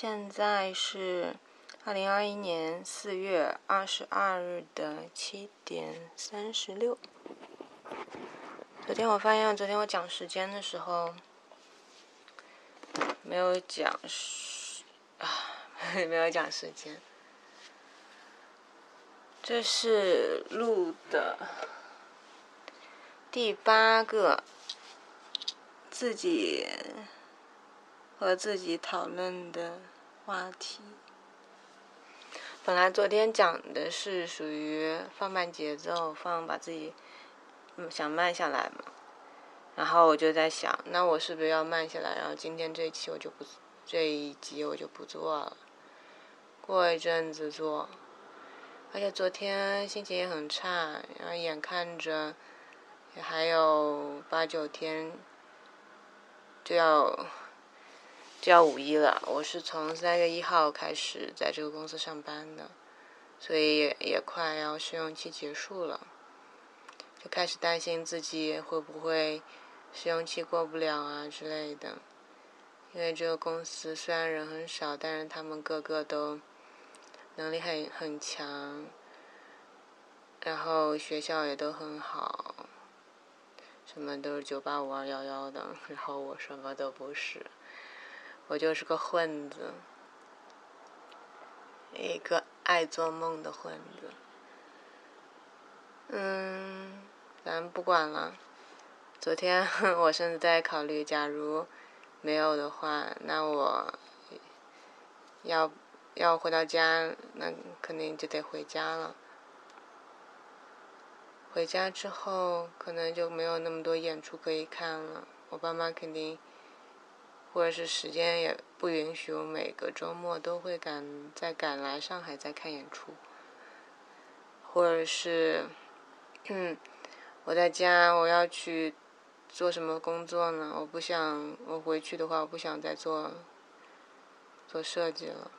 现在是二零二一年四月二十二日的七点三十六。昨天我发现，昨天我讲时间的时候没有讲时啊，没有讲时间。这是录的第八个自己。和自己讨论的话题，本来昨天讲的是属于放慢节奏，放把自己嗯想慢下来嘛。然后我就在想，那我是不是要慢下来？然后今天这一期我就不这一集我就不做了，过一阵子做。而且昨天心情也很差，然后眼看着也还有八九天就要。就要五一了，我是从三月一号开始在这个公司上班的，所以也快要试用期结束了，就开始担心自己会不会试用期过不了啊之类的。因为这个公司虽然人很少，但是他们个个都能力很很强，然后学校也都很好，什么都是九八五二幺幺的，然后我什么都不是。我就是个混子，一个爱做梦的混子。嗯，咱不管了。昨天 我甚至在考虑，假如没有的话，那我要要回到家，那肯定就得回家了。回家之后，可能就没有那么多演出可以看了。我爸妈肯定。或者是时间也不允许，我每个周末都会赶再赶来上海再看演出，或者是，嗯，我在家我要去做什么工作呢？我不想我回去的话，我不想再做做设计了。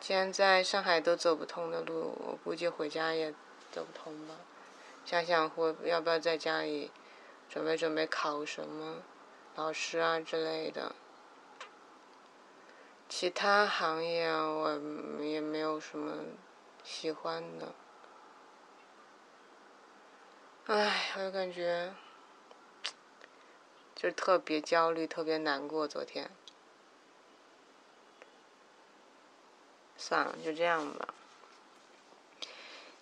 既然在上海都走不通的路，我估计回家也走不通吧。想想会要不要在家里准备准备考什么？老师啊之类的，其他行业我也没有什么喜欢的。唉，我就感觉就特别焦虑，特别难过。昨天，算了，就这样吧。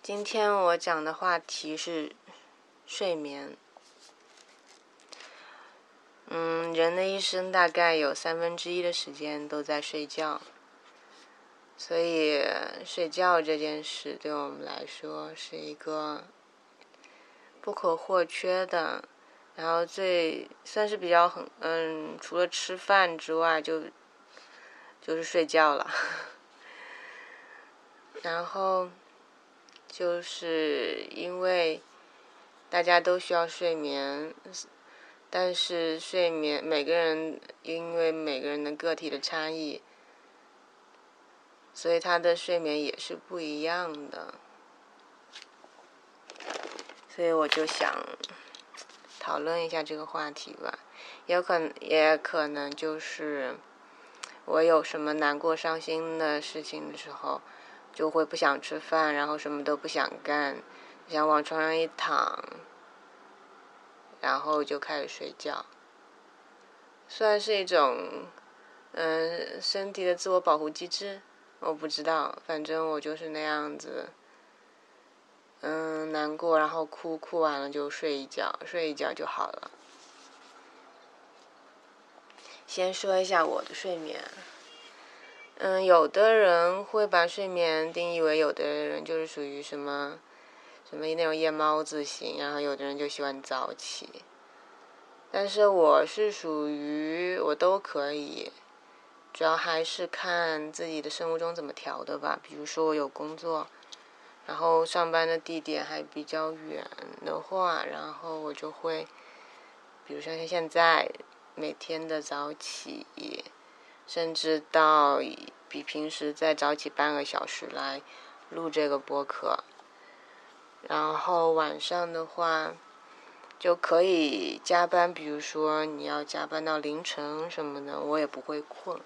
今天我讲的话题是睡眠。嗯，人的一生大概有三分之一的时间都在睡觉，所以睡觉这件事对我们来说是一个不可或缺的，然后最算是比较很嗯，除了吃饭之外，就就是睡觉了，然后就是因为大家都需要睡眠。但是睡眠，每个人因为每个人的个体的差异，所以他的睡眠也是不一样的。所以我就想讨论一下这个话题吧，有可能也可能就是我有什么难过、伤心的事情的时候，就会不想吃饭，然后什么都不想干，想往床上一躺。然后就开始睡觉，算是一种，嗯，身体的自我保护机制，我不知道，反正我就是那样子，嗯，难过，然后哭，哭完了就睡一觉，睡一觉就好了。先说一下我的睡眠，嗯，有的人会把睡眠定义为，有的人就是属于什么。什么那种夜猫子型，然后有的人就喜欢早起，但是我是属于我都可以，主要还是看自己的生物钟怎么调的吧。比如说我有工作，然后上班的地点还比较远的话，然后我就会，比如说像现在每天的早起，甚至到比平时再早起半个小时来录这个播客。然后晚上的话，就可以加班，比如说你要加班到凌晨什么的，我也不会困。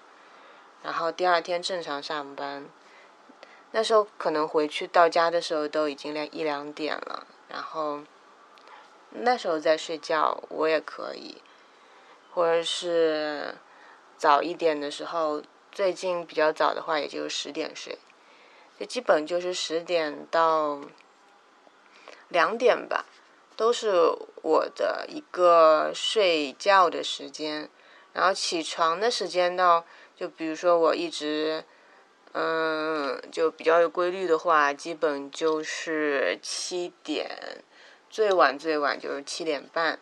然后第二天正常上班。那时候可能回去到家的时候都已经两一两点了，然后那时候在睡觉我也可以，或者是早一点的时候，最近比较早的话也就十点睡，就基本就是十点到两点吧，都是我的一个睡觉的时间，然后起床的时间呢，就比如说我一直。嗯，就比较有规律的话，基本就是七点，最晚最晚就是七点半。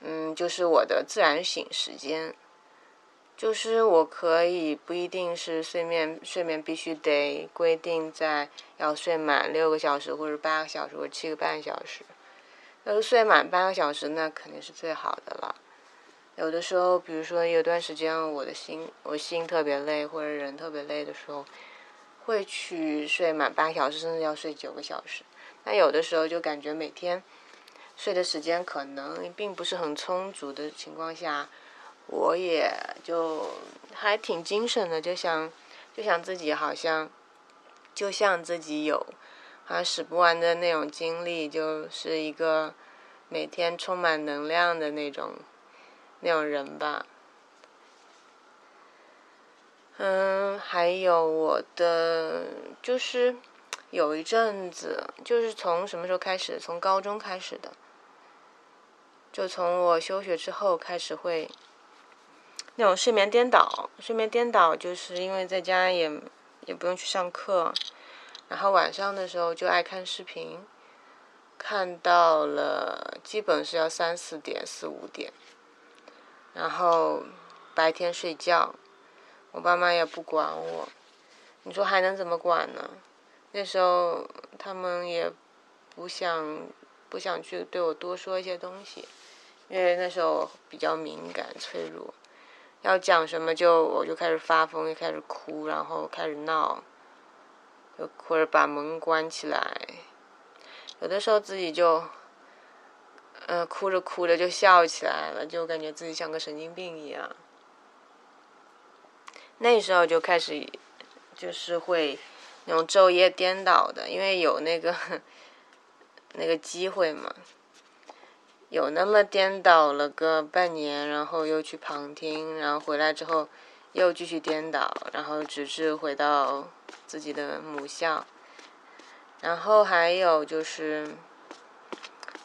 嗯，就是我的自然醒时间。就是我可以不一定是睡眠，睡眠必须得规定在要睡满六个小时或者八个小时或者七个半小时。要是睡满八个小时，那肯定是最好的了。有的时候，比如说有段时间我的心我心特别累或者人特别累的时候，会去睡满八小时，甚至要睡九个小时。那有的时候就感觉每天睡的时间可能并不是很充足的情况下，我也就还挺精神的，就想就想自己好像就像自己有好像使不完的那种精力，就是一个每天充满能量的那种。那种人吧，嗯，还有我的就是有一阵子，就是从什么时候开始？从高中开始的，就从我休学之后开始会那种睡眠颠倒。睡眠颠倒就是因为在家也也不用去上课，然后晚上的时候就爱看视频，看到了基本是要三四点、四五点。然后白天睡觉，我爸妈也不管我，你说还能怎么管呢？那时候他们也不想不想去对我多说一些东西，因为那时候比较敏感脆弱，要讲什么就我就开始发疯，就开始哭，然后开始闹，就或者把门关起来，有的时候自己就。嗯，哭着哭着就笑起来了，就感觉自己像个神经病一样。那时候就开始，就是会那种昼夜颠倒的，因为有那个 那个机会嘛。有那么颠倒了个半年，然后又去旁听，然后回来之后又继续颠倒，然后直至回到自己的母校。然后还有就是。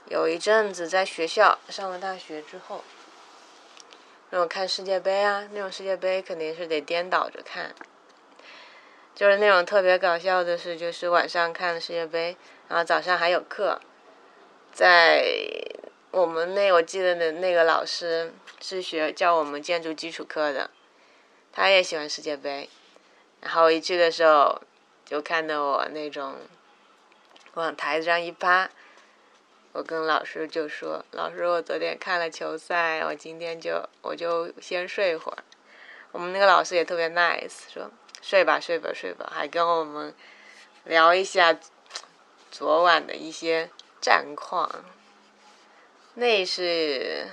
有一阵子在学校上了大学之后，那种看世界杯啊，那种世界杯肯定是得颠倒着看。就是那种特别搞笑的事，就是晚上看世界杯，然后早上还有课。在我们那，我记得的那个老师是学教我们建筑基础课的，他也喜欢世界杯。然后一去的时候，就看到我那种往台子上一趴。我跟老师就说：“老师，我昨天看了球赛，我今天就我就先睡会儿。”我们那个老师也特别 nice，说：“睡吧，睡吧，睡吧。”还跟我们聊一下昨晚的一些战况。那是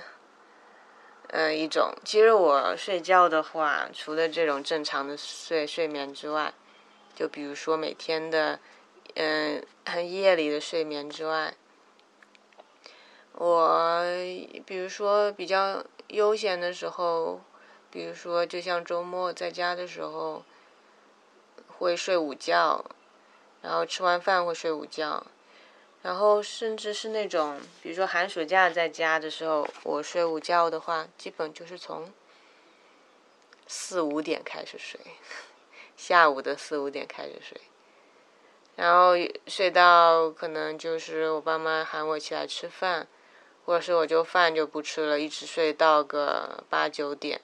嗯一种，其实我睡觉的话，除了这种正常的睡睡眠之外，就比如说每天的嗯夜里的睡眠之外。我比如说比较悠闲的时候，比如说就像周末在家的时候，会睡午觉，然后吃完饭会睡午觉，然后甚至是那种比如说寒暑假在家的时候，我睡午觉的话，基本就是从四五点开始睡，下午的四五点开始睡，然后睡到可能就是我爸妈喊我起来吃饭。或者是我就饭就不吃了，一直睡到个八九点，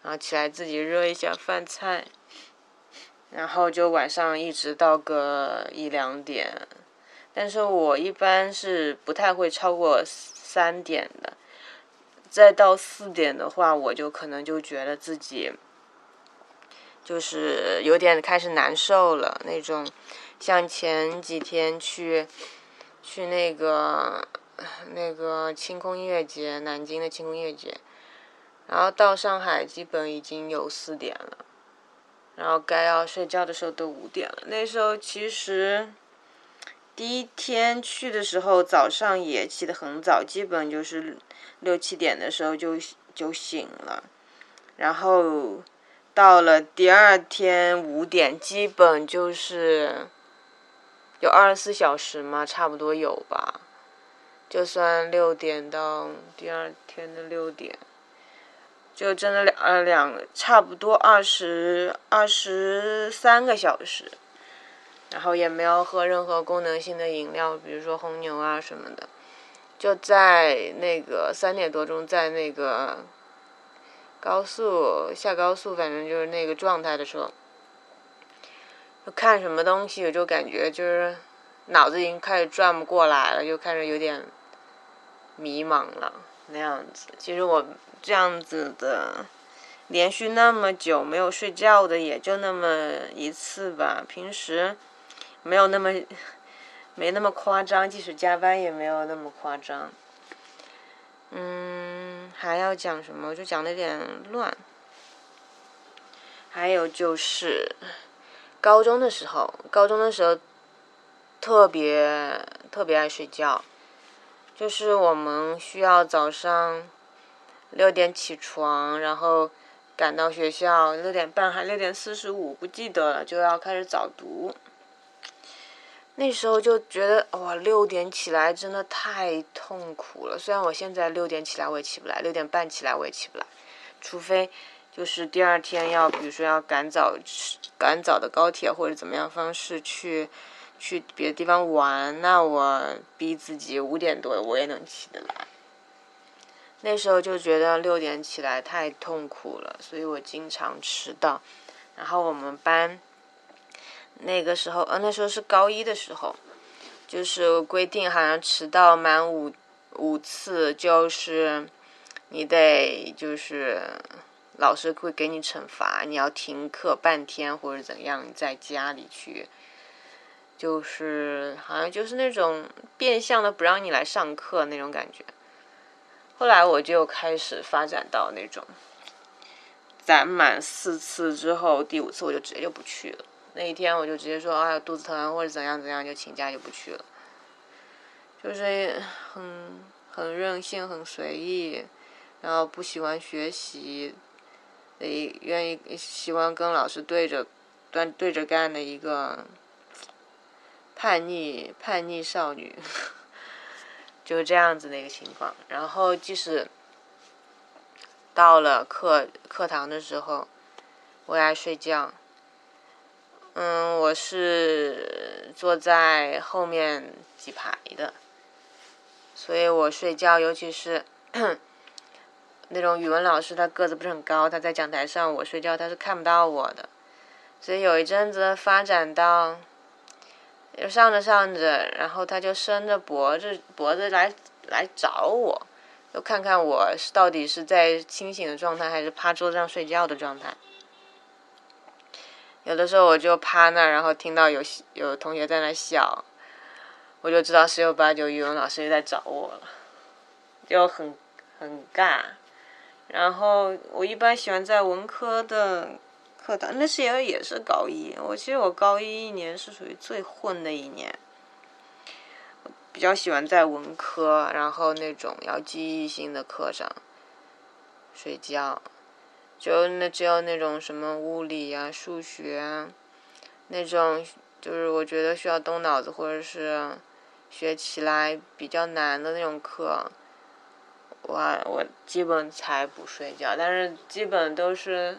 然后起来自己热一下饭菜，然后就晚上一直到个一两点，但是我一般是不太会超过三点的，再到四点的话，我就可能就觉得自己就是有点开始难受了那种，像前几天去去那个。那个清空音乐节，南京的清空音乐节，然后到上海基本已经有四点了，然后该要睡觉的时候都五点了。那时候其实第一天去的时候，早上也起得很早，基本就是六七点的时候就就醒了。然后到了第二天五点，基本就是有二十四小时嘛，差不多有吧。就算六点到第二天的六点。就真的两呃两差不多二十二十三个小时，然后也没有喝任何功能性的饮料，比如说红牛啊什么的，就在那个三点多钟，在那个高速下高速，反正就是那个状态的时候，看什么东西，我就感觉就是脑子已经开始转不过来了，就开始有点迷茫了那样子。其实我。这样子的，连续那么久没有睡觉的也就那么一次吧。平时没有那么没那么夸张，即使加班也没有那么夸张。嗯，还要讲什么？就讲的有点乱。还有就是高中的时候，高中的时候特别特别爱睡觉，就是我们需要早上。六点起床，然后赶到学校，六点半还六点四十五，不记得了，就要开始早读。那时候就觉得哇，六点起来真的太痛苦了。虽然我现在六点起来我也起不来，六点半起来我也起不来，除非就是第二天要，比如说要赶早赶早的高铁或者怎么样方式去去别的地方玩，那我逼自己五点多我也能起得来。那时候就觉得六点起来太痛苦了，所以我经常迟到。然后我们班那个时候，呃，那时候是高一的时候，就是规定好像迟到满五五次，就是你得就是老师会给你惩罚，你要停课半天或者怎样，在家里去，就是好像就是那种变相的不让你来上课那种感觉。后来我就开始发展到那种，攒满四次之后，第五次我就直接就不去了。那一天我就直接说，哎，肚子疼或者怎样怎样，就请假就不去了。就是很很任性，很随意，然后不喜欢学习，诶，愿意喜欢跟老师对着，对对着干的一个叛逆叛逆少女。就这样子的一个情况，然后即使到了课课堂的时候，我也爱睡觉。嗯，我是坐在后面几排的，所以我睡觉，尤其是 那种语文老师，他个子不是很高，他在讲台上，我睡觉他是看不到我的，所以有一阵子发展到。就上着上着，然后他就伸着脖子脖子来来找我，就看看我是到底是在清醒的状态，还是趴桌子上睡觉的状态。有的时候我就趴那儿，然后听到有有同学在那笑，我就知道十有八九语文老师又在找我了，就很很尬。然后我一般喜欢在文科的。课堂那是也也是高一，我其实我高一一年是属于最混的一年，比较喜欢在文科，然后那种要记忆性的课上睡觉，就那只有那种什么物理啊、数学啊，那种就是我觉得需要动脑子或者是学起来比较难的那种课，我我基本才不睡觉，但是基本都是。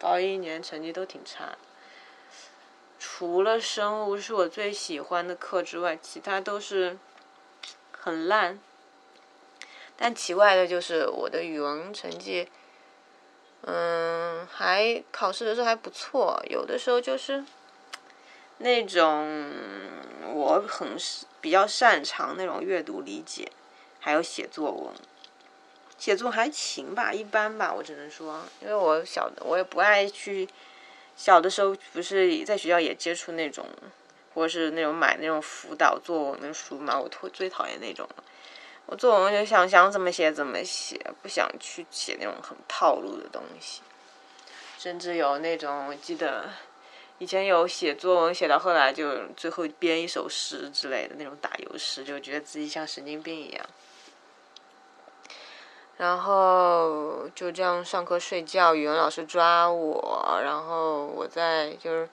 高一年成绩都挺差，除了生物是我最喜欢的课之外，其他都是很烂。但奇怪的就是我的语文成绩，还考试的时候还不错，有的时候就是 那种我很比较擅长那种阅读理解，还有写作文。写作还行吧，一般吧，我只能说，因为我小的我也不爱去，小的时候不是在学校也接触那种，或者是那种买那种辅导作文的书嘛，我最最讨厌那种了。我作文就想想怎么写怎么写，不想去写那种很套路的东西。甚至有那种我记得以前有写作文写到后来就最后编一首诗之类的那种打油诗，就觉得自己像神经病一样。然后就这样上课睡觉，语文老师抓我，然后我在就是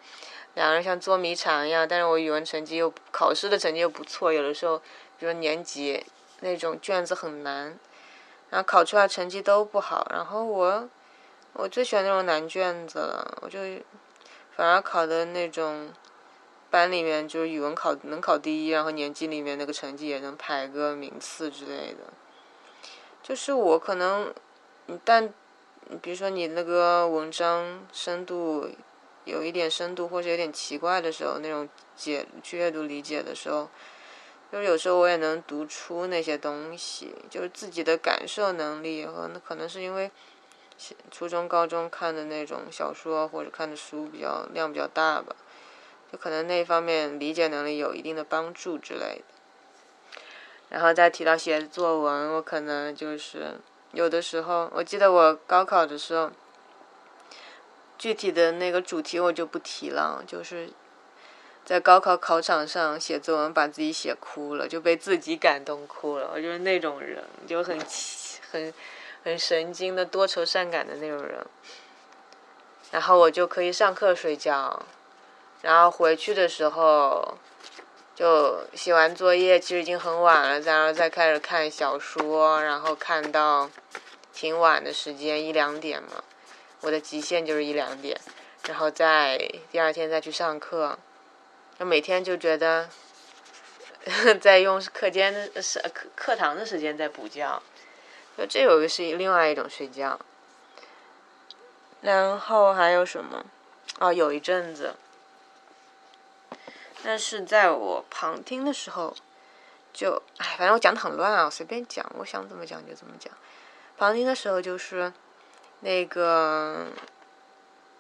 两个人像捉迷藏一样，但是我语文成绩又考试的成绩又不错，有的时候比如年级那种卷子很难，然后考出来成绩都不好，然后我我最喜欢那种难卷子了，我就反而考的那种班里面就是语文考能考第一，然后年级里面那个成绩也能排个名次之类的。就是我可能，但，比如说你那个文章深度有一点深度或者有点奇怪的时候，那种解去阅读理解的时候，就是有时候我也能读出那些东西，就是自己的感受能力和那可能是因为初中高中看的那种小说或者看的书比较量比较大吧，就可能那方面理解能力有一定的帮助之类的。然后再提到写作文，我可能就是有的时候，我记得我高考的时候，具体的那个主题我就不提了，就是在高考考场上写作文，把自己写哭了，就被自己感动哭了。我就是那种人，就很很很神经的多愁善感的那种人。然后我就可以上课睡觉，然后回去的时候。就写完作业，其实已经很晚了，然后再开始看小说，然后看到挺晚的时间，一两点嘛。我的极限就是一两点，然后再第二天再去上课。那每天就觉得 在用课间的课课堂的时间在补觉，这有一个是另外一种睡觉。然后还有什么？哦，有一阵子。但是在我旁听的时候，就哎，反正我讲的很乱啊，随便讲，我想怎么讲就怎么讲。旁听的时候就是那个，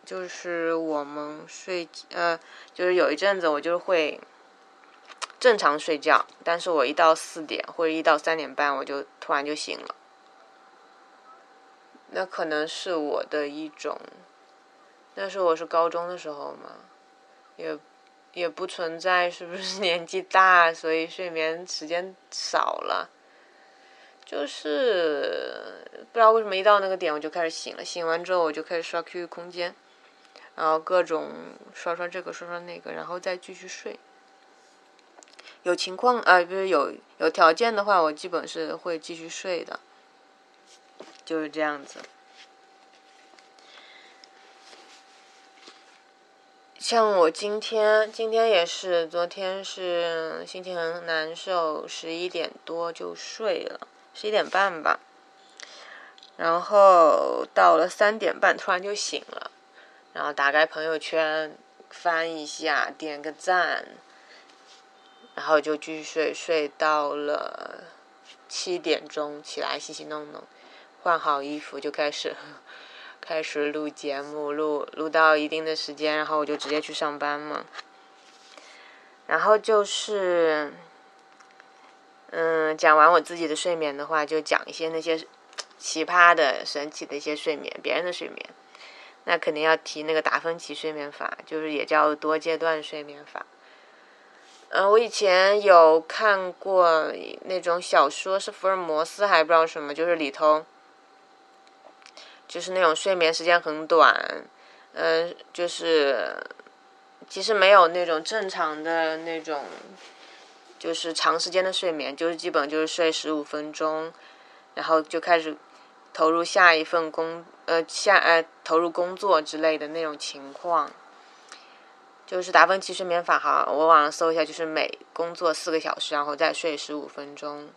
就是我们睡呃，就是有一阵子我就会正常睡觉，但是我一到四点或者一到三点半，我就突然就醒了。那可能是我的一种，那是我是高中的时候嘛，也。也不存在是不是 年纪大，所以睡眠时间少了。就是不知道为什么一到那个点我就开始醒了，醒完之后我就开始刷 QQ 空间，然后各种刷刷这个刷刷那个，然后再继续睡。有情况啊，不是有有条件的话，我基本是会继续睡的，就是这样子。像我今天，今天也是，昨天是心情很难受，十一点多就睡了，十一点半吧。然后到了三点半，突然就醒了，然后打开朋友圈翻一下，点个赞，然后就继续睡，睡到了七点钟起来洗洗弄弄，换好衣服就开始。开始录节目，录录到一定的时间，然后我就直接去上班嘛。然后就是，嗯，讲完我自己的睡眠的话，就讲一些那些奇葩的、神奇的一些睡眠，别人的睡眠。那肯定要提那个达芬奇睡眠法，就是也叫多阶段睡眠法。嗯，我以前有看过那种小说，是福尔摩斯还不知道什么，就是里头。就是那种睡眠时间很短，嗯，就是其实没有那种正常的那种，就是长时间的睡眠，就是基本就是睡十五分钟，然后就开始投入下一份工，呃，下呃投入工作之类的那种情况。就是达芬奇睡眠法哈，我网上搜一下，就是每工作四个小时，然后再睡十五分钟。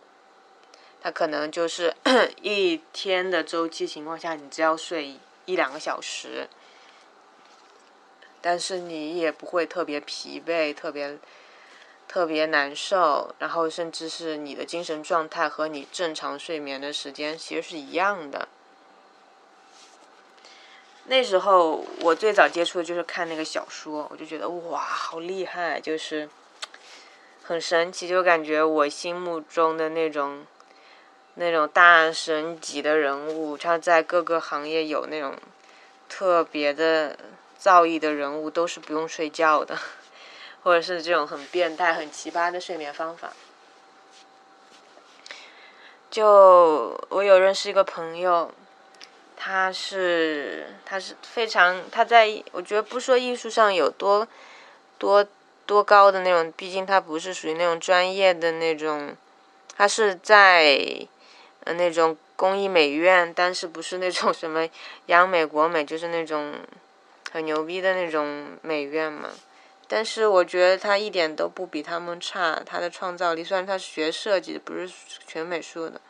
他可能就是 一天的周期情况下，你只要睡一两个小时，但是你也不会特别疲惫、特别特别难受，然后甚至是你的精神状态和你正常睡眠的时间其实是一样的。那时候我最早接触的就是看那个小说，我就觉得哇，好厉害，就是很神奇，就感觉我心目中的那种。那种大神级的人物，他在各个行业有那种特别的造诣的人物都是不用睡觉的，或者是这种很变态、很奇葩的睡眠方法。就我有认识一个朋友，他是他是非常他在我觉得不说艺术上有多多多高的那种，毕竟他不是属于那种专业的那种，他是在呃那种工艺美院，但是不是那种什么央美国美，就是那种很牛逼的那种美院嘛。但是我觉得他一点都不比他们差，他的创造力虽然他是学设计的，不是学美术的，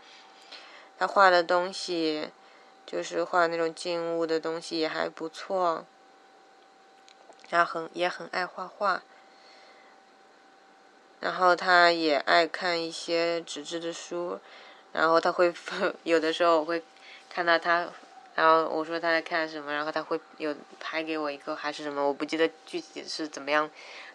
他画的东西就是画那种静物的东西也还不错，他很也很爱画画，然后他也爱看一些纸质的书，然后他会 有的时候我会看到他。然后我说他在看什么，然后他会有拍给我一个还是什么，我不记得具体是怎么样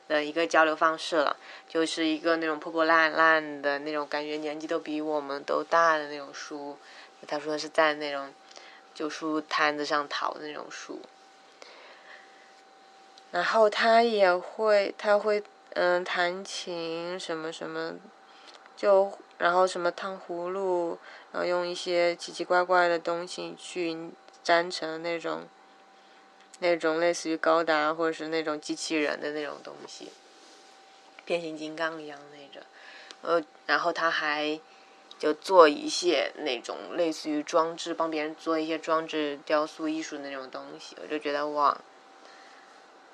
的一个交流方式了，就是一个那种破破烂烂的那种感觉，年纪都比我们都大的那种书。他说是在那种旧书摊子上淘的那种书。然后他也会，他会嗯弹琴什么什么，就然后什么糖葫芦。然后用一些奇奇怪怪的东西去粘成那种，那种类似于高达或者是那种机器人的那种东西，变形金刚一样那种。呃，然后他还就做一些那种类似于装置，帮别人做一些装置雕塑艺术那种东西。我就觉得哇，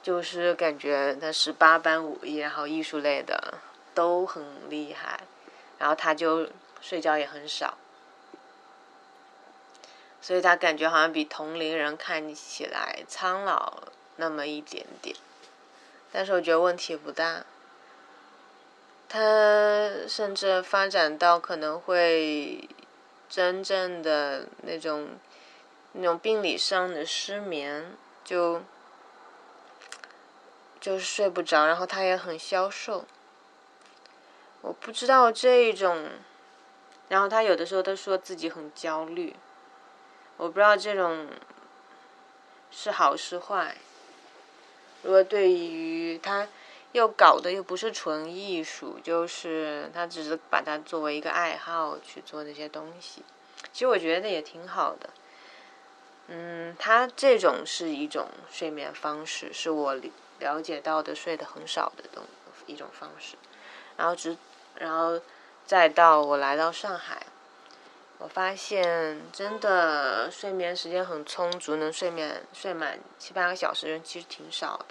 就是感觉他十八般武艺，然后艺术类的都很厉害。然后他就睡觉也很少。所以他感觉好像比同龄人看起来苍老那么一点点，但是我觉得问题不大。他甚至发展到可能会真正的那种那种病理上的失眠，就就是睡不着，然后他也很消瘦。我不知道这种，然后他有的时候他说自己很焦虑。我不知道这种是好是坏。如果对于他又搞的又不是纯艺术，就是他只是把它作为一个爱好去做那些东西，其实我觉得也挺好的。嗯，他这种是一种睡眠方式，是我了解到的睡得很少的东一种方式。然后直，然后再到我来到上海。我发现，真的睡眠时间很充足，能睡眠睡满七八个小时的人其实挺少的。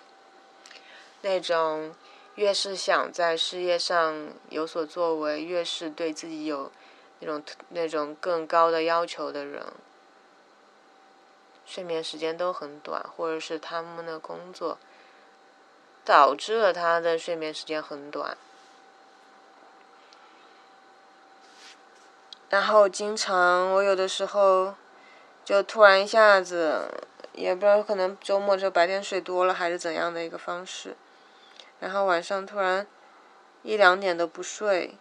那种越是想在事业上有所作为，越是对自己有那种那种更高的要求的人，睡眠时间都很短，或者是他们的工作导致了他的睡眠时间很短。然后经常，我有的时候就突然一下子，也不知道可能周末就白天睡多了还是怎样的一个方式，然后晚上突然一两点都不睡，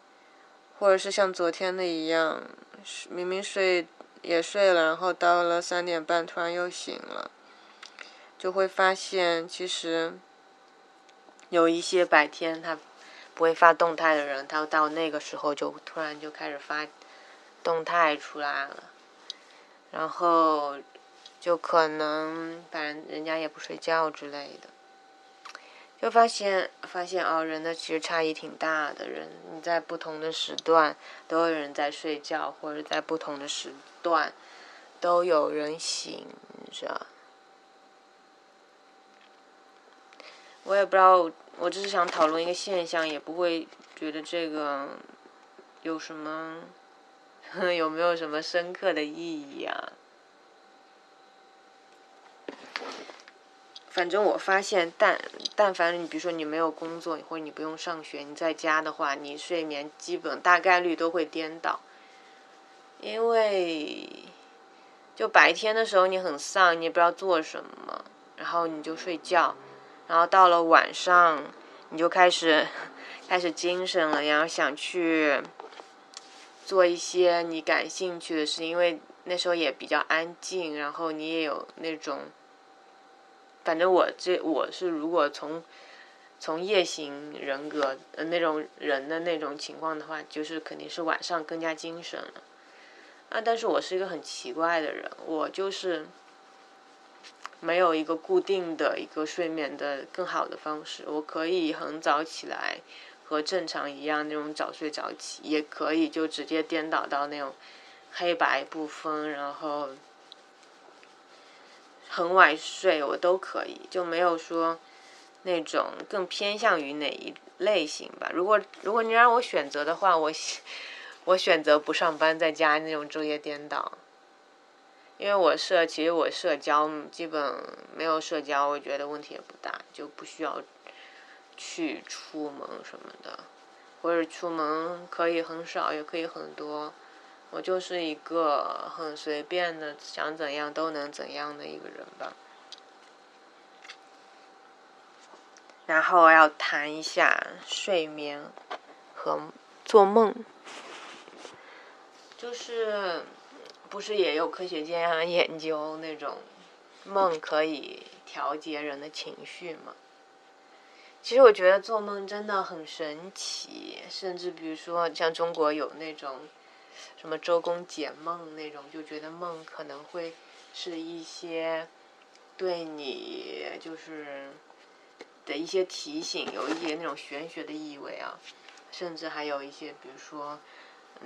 或者是像昨天的一样，明明睡也睡了，然后到了三点半突然又醒了，就会发现其实有一些白天他不会发动态的人，他到那个时候就突然就开始发。动态出来了，然后就可能反正人家也不睡觉之类的，就发现发现哦，人的其实差异挺大的。人你在不同的时段都有人在睡觉，或者在不同的时段都有人醒着。我也不知道，我只是想讨论一个现象，也不会觉得这个有什么。有没有什么深刻的意义啊？反正我发现，但但凡你比如说你没有工作，或者你不用上学，你在家的话，你睡眠基本大概率都会颠倒。因为就白天的时候你很丧，你也不知道做什么，然后你就睡觉，然后到了晚上你就开始 开始精神了，然后想去。做一些你感兴趣的事，因为那时候也比较安静，然后你也有那种反正我这我是如果从从夜行人格那种人的那种情况的话，就是肯定是晚上更加精神了。啊，但是我是一个很奇怪的人，我就是没有一个固定的一个睡眠的更好的方式。我可以很早起来，和正常一样那种早睡早起，也可以就直接颠倒到那种黑白不分，然后很晚睡，我都可以，就没有说那种更偏向于哪一类型吧。如果如果你让我选择的话，我。我选择不上班，在家那种昼夜颠倒，因为我社其实我社交基本没有社交，我觉得问题也不大，就不需要去出门什么的，或者出门可以很少，也可以很多，我就是一个很随便的，想怎样都能怎样的一个人吧。然后要谈一下睡眠和做梦。就是，不是也有科学家研究那种梦可以调节人的情绪吗？其实我觉得做梦真的很神奇，甚至比如说像中国有那种什么周公解梦那种，就觉得梦可能会是一些对你就是的一些提醒，有一些那种玄学的意味啊，甚至还有一些比如说。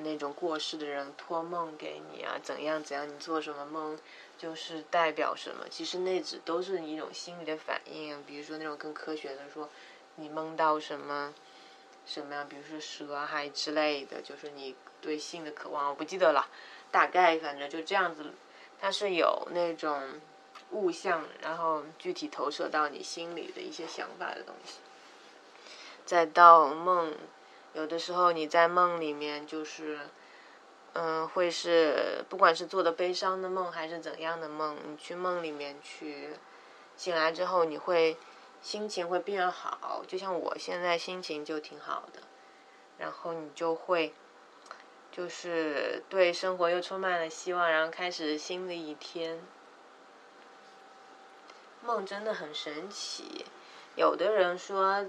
那种过世的人托梦给你啊，怎样怎样？你做什么梦，就是代表什么？其实那只都是一种心理的反应。比如说那种更科学的说，你梦到什么什么呀？比如说蛇还之类的，就是你对性的渴望。我不记得了，大概反正就这样子。它是有那种物象，然后具体投射到你心里的一些想法的东西，再到梦。有的时候你在梦里面就是，嗯，会是不管是做的悲伤的梦还是怎样的梦，你去梦里面去，醒来之后你会心情会变好，就像我现在心情就挺好的，然后你就会，就是对生活又充满了希望，然后开始新的一天。梦真的很神奇，有的人说。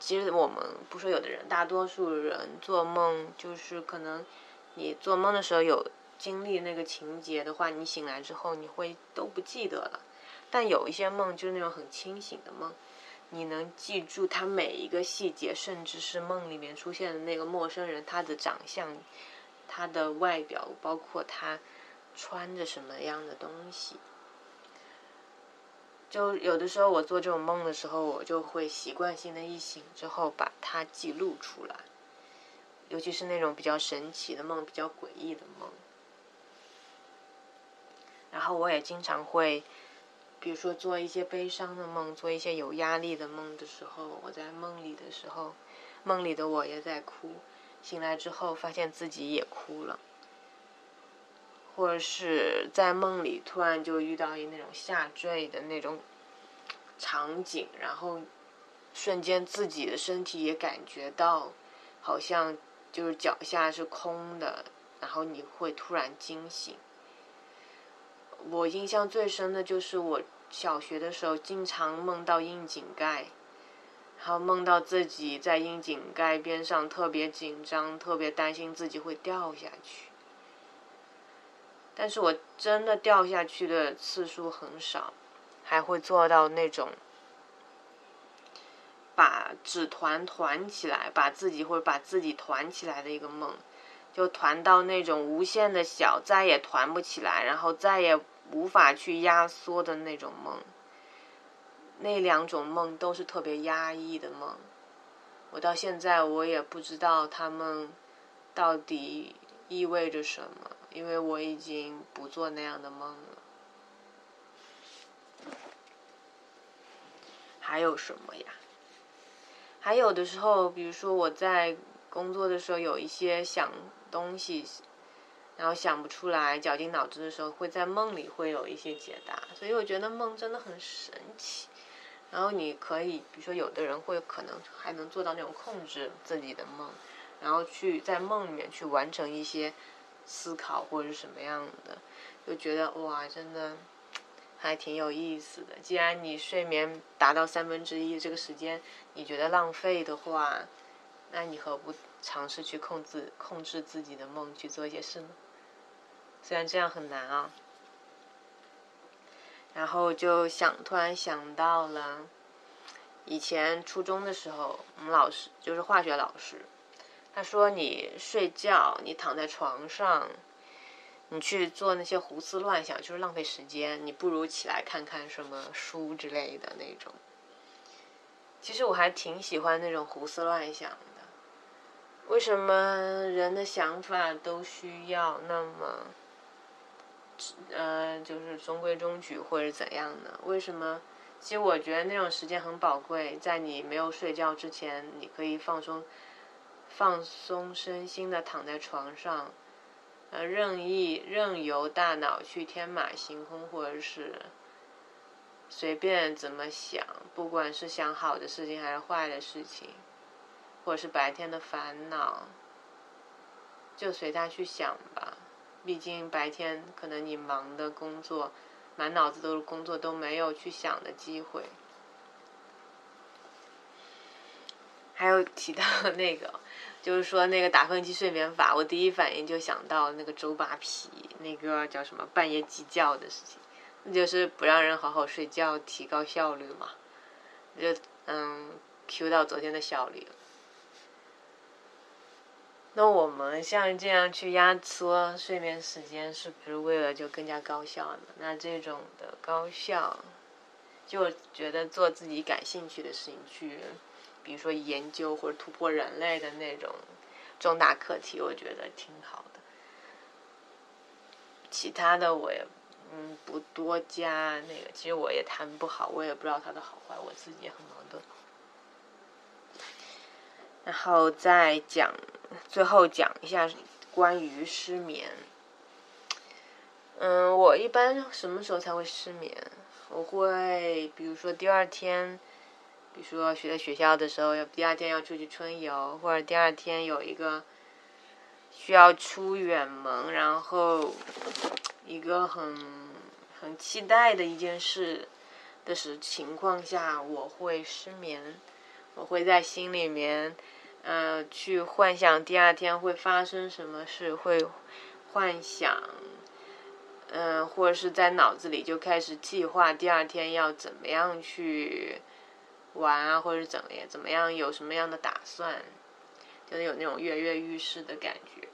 其实我们不说有的人，大多数人做梦就是可能，你做梦的时候有经历那个情节的话，你醒来之后你会都不记得了。但有一些梦就是那种很清醒的梦，你能记住他每一个细节，甚至是梦里面出现的那个陌生人他的长相、他的外表，包括他穿着什么样的东西。就有的时候我做这种梦的时候，我就会习惯性的一醒之后把它记录出来，尤其是那种比较神奇的梦、比较诡异的梦。然后我也经常会，比如说做一些悲伤的梦、做一些有压力的梦的时候，我在梦里的时候，梦里的我也在哭，醒来之后发现自己也哭了。或者是在梦里突然就遇到一那种下坠的那种场景，然后瞬间自己的身体也感觉到好像就是脚下是空的，然后你会突然惊醒。我印象最深的就是我小学的时候经常梦到窨井盖，然后梦到自己在窨井盖边上特别紧张，特别担心自己会掉下去。但是我真的掉下去的次数很少，还会做到那种把纸团团起来，把自己或者把自己团起来的一个梦，就团到那种无限的小，再也团不起来，然后再也无法去压缩的那种梦。那两种梦都是特别压抑的梦，我到现在我也不知道他们到底意味着什么。因为我已经不做那样的梦了。还有什么呀？还有的时候，比如说我在工作的时候，有一些想东西，然后想不出来，绞尽脑汁的时候，会在梦里会有一些解答。所以我觉得梦真的很神奇。然后你可以，比如说有的人会可能还能做到那种控制自己的梦，然后去在梦里面去完成一些。思考或者是什么样的，就觉得哇，真的还挺有意思的。既然你睡眠达到三分之一这个时间，你觉得浪费的话，那你何不尝试去控制控制自己的梦，去做一些事呢？虽然这样很难啊。然后就想，突然想到了，以前初中的时候，我们老师就是化学老师，他说你睡觉，你躺在床上，你去做那些胡思乱想，就是浪费时间，你不如起来看看什么书之类的那种。其实我还挺喜欢那种胡思乱想的。为什么人的想法都需要那么？呃，就是中规中矩或者怎样呢？为什么？其实我觉得那种时间很宝贵，在你没有睡觉之前，你可以放松、放松身心的躺在床上，呃，任意任由大脑去天马行空，或者是随便怎么想，不管是想好的事情还是坏的事情，或者是白天的烦恼，就随他去想吧。毕竟白天可能你忙的工作，满脑子都是工作，都没有去想的机会。还有提到那个，就是说那个打飞机睡眠法，我第一反应就想到那个周扒皮，那个叫什么半夜鸡叫的事情，那就是不让人好好睡觉，提高效率嘛。就嗯，Q 到昨天的效率。那我们像这样去压缩睡眠时间，是不是为了就更加高效呢？那这种的高效，就觉得做自己感兴趣的事情去，比如说研究或者突破人类的那种重大课题，我觉得挺好的。其他的我也嗯不多加那个，其实我也谈不好，我也不知道它的好坏，我自己也很矛盾。然后再讲。最后讲一下关于失眠。嗯，我一般什么时候才会失眠？我会比如说第二天，比如说学在学校的时候，要第二天要出去春游，或者第二天有一个需要出远门，然后一个很很期待的一件事的时情况下，我会失眠。我会在心里面。呃，去幻想第二天会发生什么事，会幻想，嗯，或者是在脑子里就开始计划第二天要怎么样去玩啊，或者怎么样，怎么样，有什么样的打算，就是有那种跃跃欲试的感觉，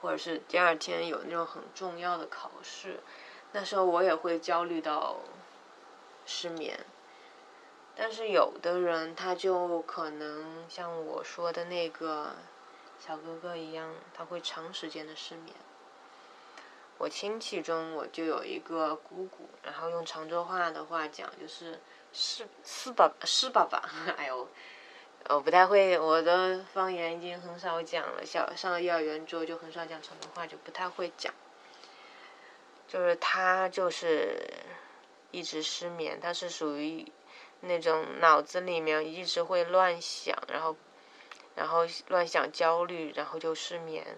或者是第二天有那种很重要的考试，那时候我也会焦虑到失眠。但是有的人他就可能像我说的那个小哥哥一样，他会长时间的失眠。我亲戚中我就有一个姑姑，然后用常州话的话讲就是“是是爸是爸爸”，哎呦，我不太会，我的方言已经很少讲了。小上了幼儿园之后就很少讲成都话，就不太会讲。就是他就是一直失眠，他是属于。那种脑子里面一直会乱想，然后，然后乱想焦虑，然后就失眠，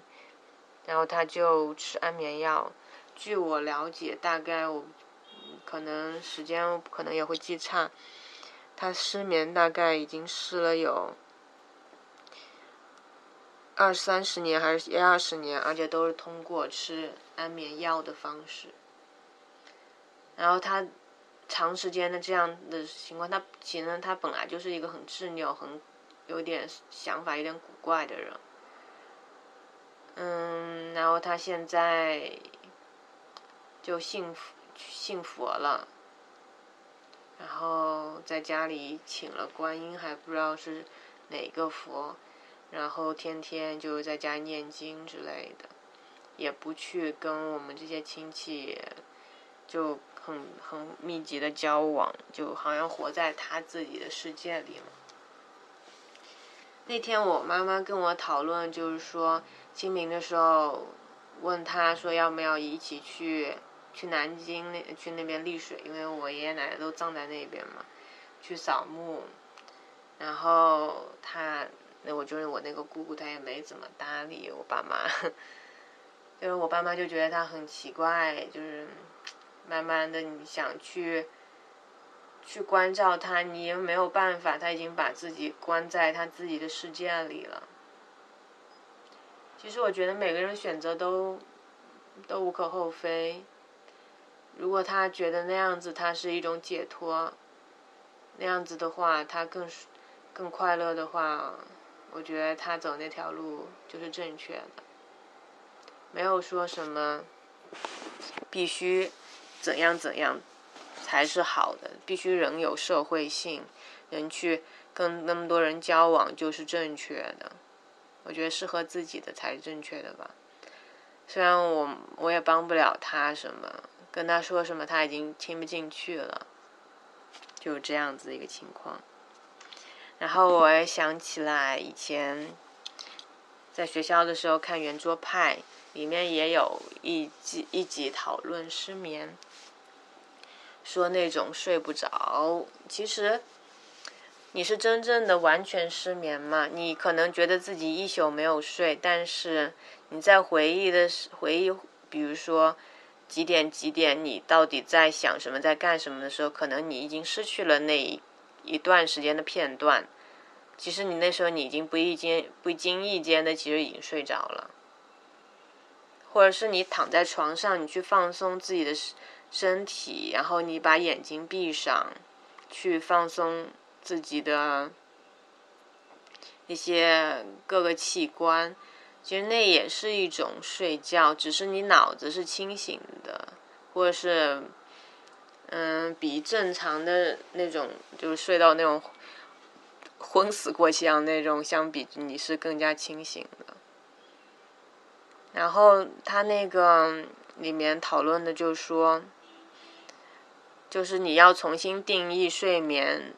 然后他就吃安眠药。据我了解，大概我可能时间可能也会记差，他失眠大概已经试了有二三十年还是一二十年，而且都是通过吃安眠药的方式，然后他。长时间的这样的情况，他其实他本来就是一个很执拗、很有点想法、有点古怪的人。嗯，然后他现在就幸福信佛了，然后在家里请了观音，还不知道是哪个佛，然后天天就在家念经之类的，也不去跟我们这些亲戚就。很很密集的交往，就好像活在他自己的世界里了。那天我妈妈跟我讨论，就是说清明的时候，问他说要不要一起去去南京那去那边丽水，因为我爷爷奶奶都葬在那边嘛，去扫墓。然后他，那我就是我那个姑姑，她也没怎么搭理我爸妈，就是我爸妈就觉得他很奇怪，就是。慢慢的你想去去关照他，你也没有办法，他已经把自己关在他自己的世界里了。其实我觉得每个人选择都都无可厚非。如果他觉得那样子他是一种解脱，那样子的话他更更快乐的话，我觉得他走那条路就是正确的。没有说什么必须怎样怎样才是好的，必须人有社会性，人去跟那么多人交往就是正确的。我觉得适合自己的才是正确的吧。虽然我我也帮不了他什么，跟他说什么他已经听不进去了，就这样子一个情况。然后我也想起来以前在学校的时候看圆桌派。里面也有一集一集讨论失眠，说那种睡不着，其实你是真正的完全失眠吗？你可能觉得自己一宿没有睡，但是你在回忆的回忆，比如说几点几点，你到底在想什么，在干什么的时候，可能你已经失去了那一一段时间的片段。其实你那时候你已经不意间不经意间的，其实已经睡着了。或者是你躺在床上，你去放松自己的身体，然后你把眼睛闭上，去放松自己的一些各个器官，其实那也是一种睡觉，只是你脑子是清醒的，或者是嗯，比正常的那种就是睡到那种昏死过去一样那种相比，你是更加清醒的。然后他那个里面讨论的就是说，就是你要重新定义睡眠，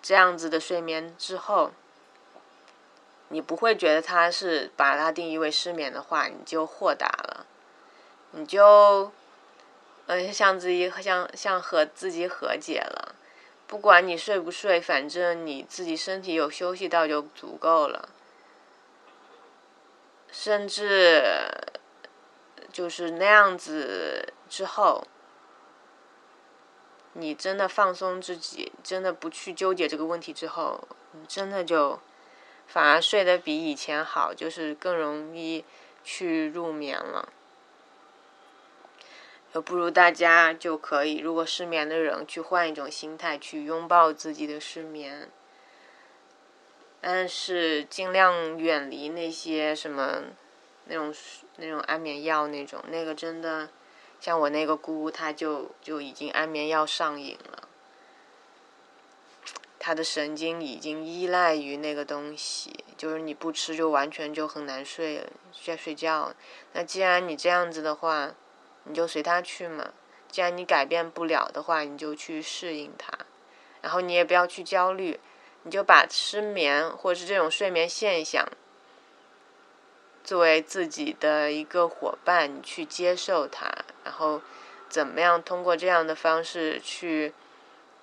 这样子的睡眠之后，你不会觉得他是把它定义为失眠的话，你就豁达了，你就，嗯，像自己像像和自己和解了，不管你睡不睡，反正你自己身体有休息到就足够了。甚至就是那样子之后，你真的放松自己，真的不去纠结这个问题之后，你真的就反而睡得比以前好，就是更容易去入眠了。不如大家就可以，如果失眠的人去换一种心态，去拥抱自己的失眠。但是尽量远离那些什么那种那种安眠药那种，那个真的像我那个姑，她就就已经安眠药上瘾了，他的神经已经依赖于那个东西，就是你不吃就完全就很难睡睡睡觉。那既然你这样子的话，你就随他去嘛。既然你改变不了的话，你就去适应它，然后你也不要去焦虑。你就把失眠或者是这种睡眠现象作为自己的一个伙伴，你去接受它，然后怎么样通过这样的方式去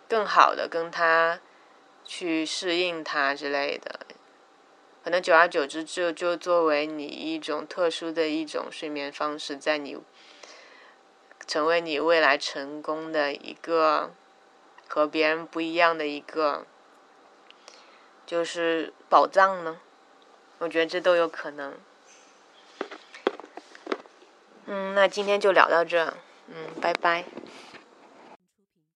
更好的跟他去适应它之类的，可能久而久之就就作为你一种特殊的一种睡眠方式，在你成为你未来成功的一个和别人不一样的一个。就是宝藏呢，我觉得这都有可能。嗯，那今天就聊到这，嗯，拜拜。